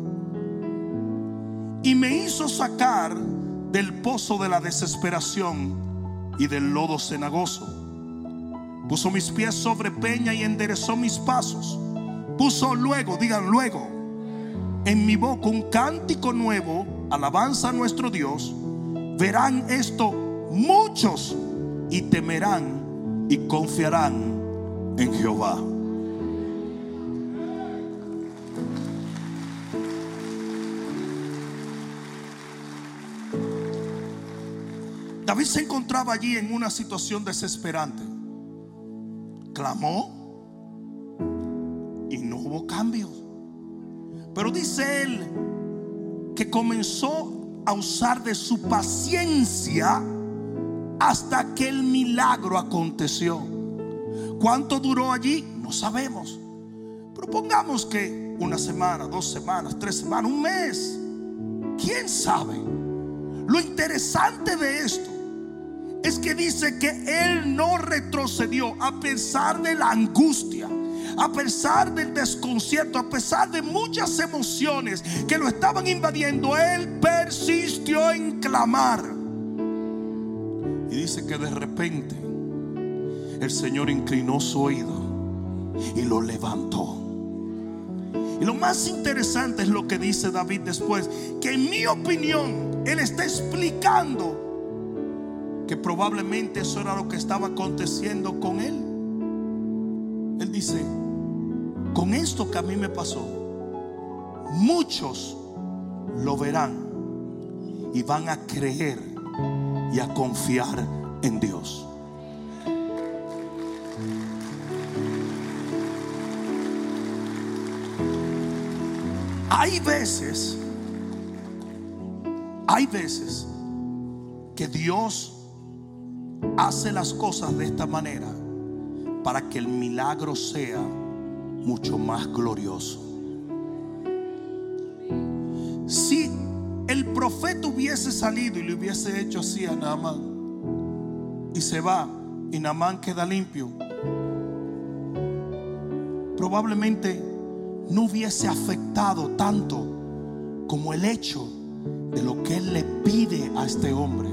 B: Y me hizo sacar del pozo de la desesperación y del lodo cenagoso. Puso mis pies sobre peña y enderezó mis pasos. Puso luego, digan luego, en mi boca un cántico nuevo, alabanza a nuestro Dios. Verán esto muchos y temerán y confiarán en Jehová. David se encontraba allí en una situación desesperante. Clamó y no hubo cambio. Pero dice él que comenzó a usar de su paciencia hasta que el milagro aconteció. ¿Cuánto duró allí? No sabemos. Pero pongamos que una semana, dos semanas, tres semanas, un mes. ¿Quién sabe? Lo interesante de esto es que dice que él no retrocedió a pesar de la angustia, a pesar del desconcierto, a pesar de muchas emociones que lo estaban invadiendo. Él persistió en clamar. Y dice que de repente el Señor inclinó su oído y lo levantó. Y lo más interesante es lo que dice David después, que en mi opinión, Él está explicando que probablemente eso era lo que estaba aconteciendo con él. Él dice, con esto que a mí me pasó, muchos lo verán y van a creer y a confiar en Dios.
C: Hay veces, hay veces que Dios hace las cosas de esta manera para que el milagro sea mucho más glorioso. Hubiese salido y le hubiese hecho así a Naamán y se va y Naamán queda limpio, probablemente no hubiese afectado tanto como el hecho de lo que él le pide a este hombre.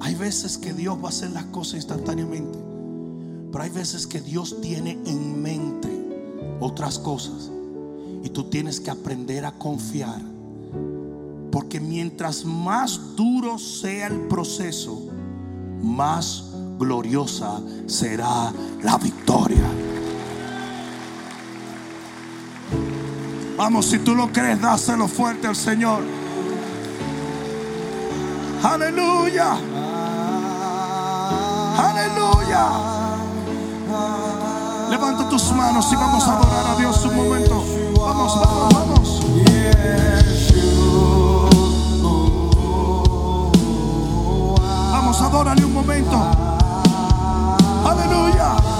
C: Hay veces que Dios va a hacer las cosas instantáneamente, pero hay veces que Dios tiene en mente otras cosas y tú tienes que aprender a confiar. Porque mientras más duro sea el proceso, más gloriosa será la victoria. Vamos, si tú lo crees, dáselo fuerte al Señor. Aleluya. Aleluya. Levanta tus manos y vamos a adorar a Dios un momento. Vamos, vamos, vamos. Adórale un momento. Aleluya.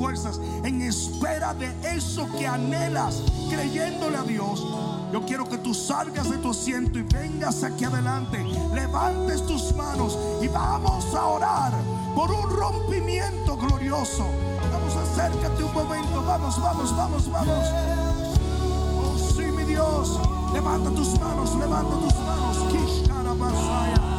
C: Fuerzas en espera de eso que anhelas, creyéndole a Dios, yo quiero que tú salgas de tu asiento y vengas aquí adelante, levantes tus manos y vamos a orar por un rompimiento glorioso. Vamos, acércate un momento, vamos, vamos, vamos, vamos. Oh, sí, mi Dios. Levanta tus manos, levanta tus manos.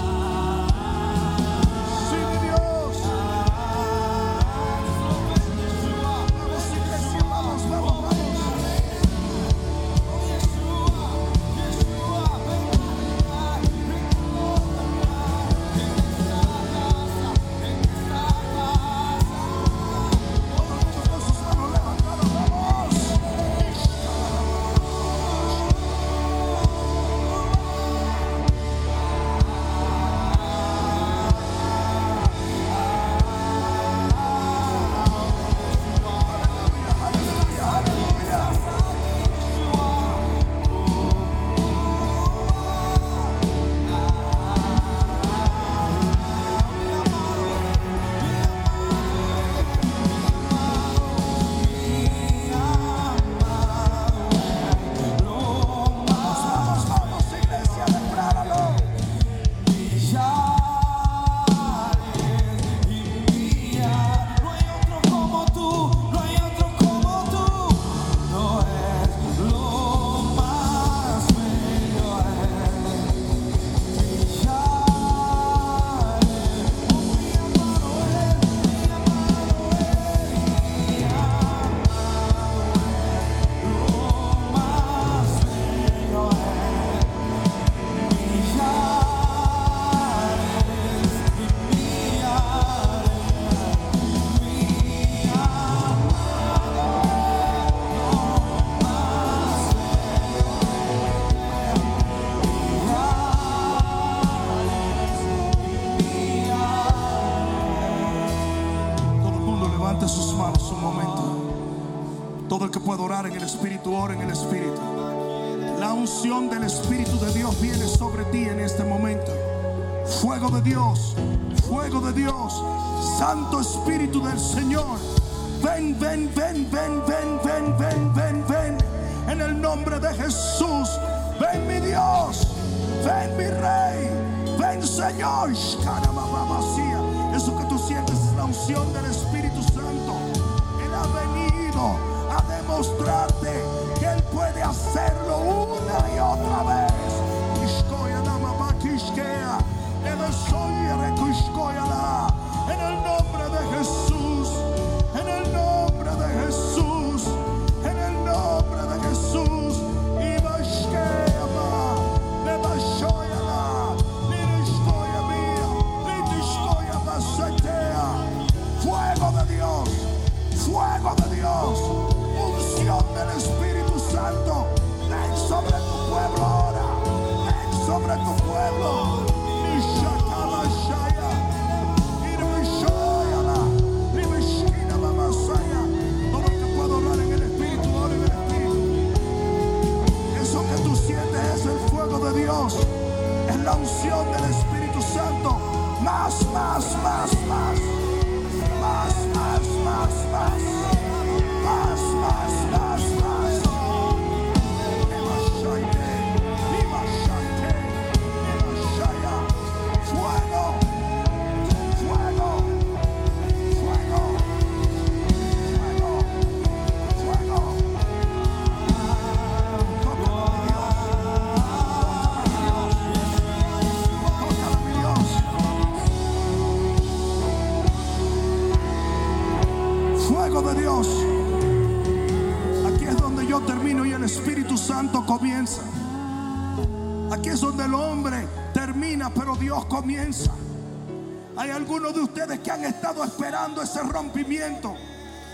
B: En el Espíritu. La unción del Espíritu de Dios viene sobre ti en este momento. Fuego de Dios, fuego de Dios, Santo Espíritu del Señor. Ven, ven, ven, ven, ven, ven, ven, ven, ven. En el nombre de Jesús. Ven mi Dios, ven mi Rey, ven Señor. Eso que tú sientes es la unción del Espíritu Santo. Él ha venido a demostrarte hacerlo una y otra vez. Es el fuego de Dios, es la unción del Espíritu Dios comienza. Hay algunos de ustedes que han estado esperando ese rompimiento.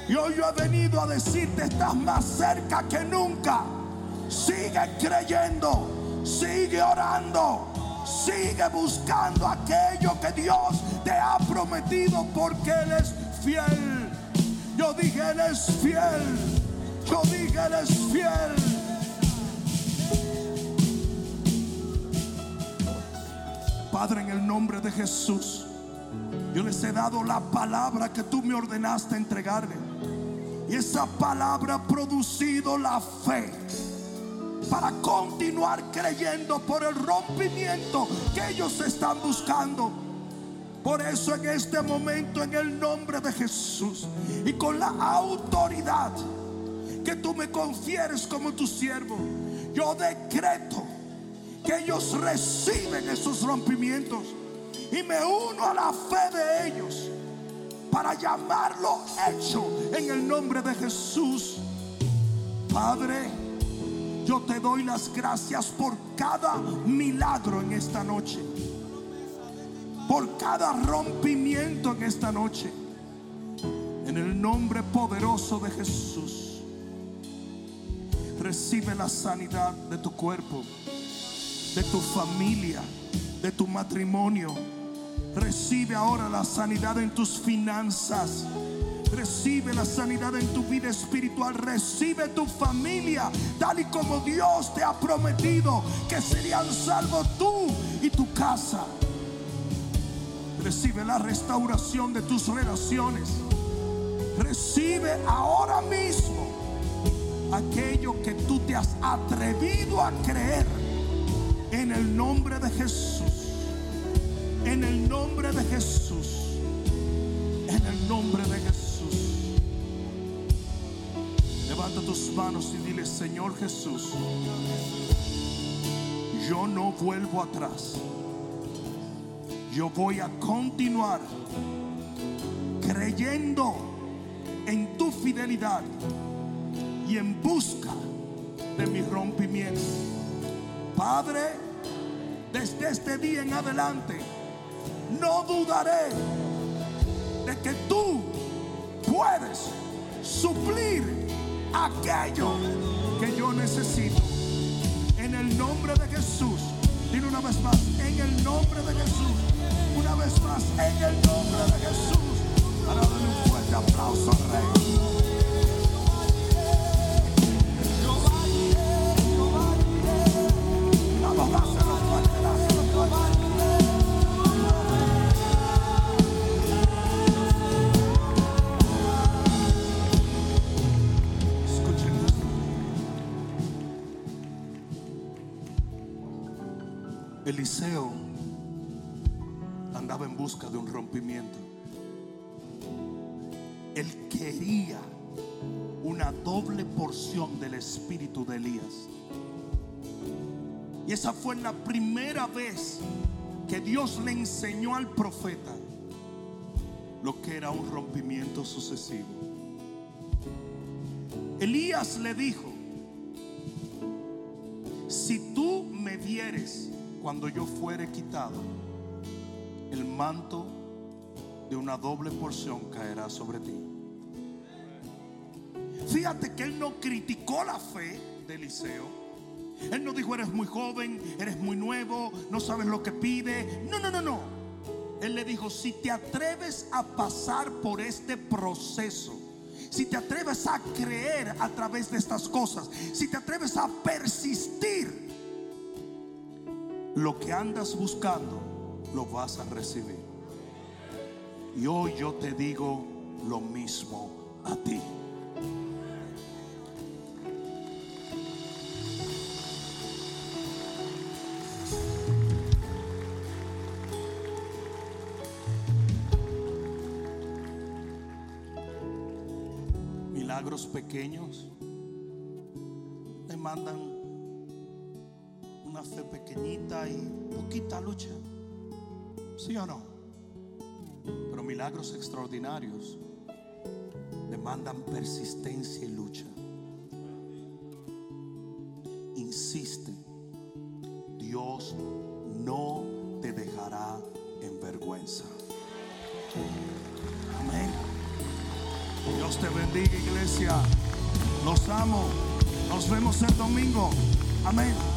B: Y hoy yo he venido a decirte, estás más cerca que nunca. Sigue creyendo, sigue orando, sigue buscando aquello que Dios te ha prometido porque Él es fiel. Yo dije, Él es fiel. Yo dije, Él es fiel. Padre, en el nombre de Jesús, yo les he dado la palabra que tú me ordenaste entregarle. Y esa palabra ha producido la fe para continuar creyendo por el rompimiento que ellos están buscando. Por eso en este momento, en el nombre de Jesús y con la autoridad que tú me confieres como tu siervo, yo decreto que ellos reciben esos rompimientos y me uno a la fe de ellos para llamarlo hecho en el nombre de Jesús. Padre, yo te doy las gracias por cada milagro en esta noche, por cada rompimiento en esta noche, en el nombre poderoso de Jesús. Recibe la sanidad de tu cuerpo, de tu familia, de tu matrimonio. Recibe ahora la sanidad en tus finanzas. Recibe la sanidad en tu vida espiritual. Recibe tu familia tal y como Dios te ha prometido que serían salvos tú y tu casa. Recibe la restauración de tus relaciones. Recibe ahora mismo aquello que tú te has atrevido a creer en el nombre de Jesús. En el nombre de Jesús. En el nombre de Jesús. Levanta tus manos y dile, Señor Jesús, yo no vuelvo atrás. Yo voy a continuar creyendo en tu fidelidad y en busca de mi rompimiento. Padre, desde este día en adelante, no dudaré de que tú puedes suplir aquello que yo necesito. En el nombre de Jesús. Dile una vez más, en el nombre de Jesús. Una vez más, en el nombre de Jesús. Para darle un fuerte aplauso al Rey. Eliseo andaba en busca de un rompimiento. Él quería una doble porción del espíritu de Elías. Y esa fue la primera vez que Dios le enseñó al profeta lo que era un rompimiento sucesivo. Elías le dijo, si tú me vieres cuando yo fuere quitado, el manto de una doble porción caerá sobre ti. Fíjate que él no criticó la fe de Eliseo. Él no dijo, eres muy joven, eres muy nuevo, no sabes lo que pide. No, no, no, no. Él le dijo, si te atreves a pasar por este proceso, si te atreves a creer a través de estas cosas, si te atreves a persistir, lo que andas buscando lo vas a recibir. Y hoy yo te digo lo mismo a ti. Milagros pequeños demandan una fe y poquita lucha. ¿Sí o no? Pero milagros extraordinarios demandan persistencia y lucha. Insiste. Dios no te dejará en vergüenza. Amén. Dios te bendiga, iglesia. Los amo. Nos vemos el domingo. Amén.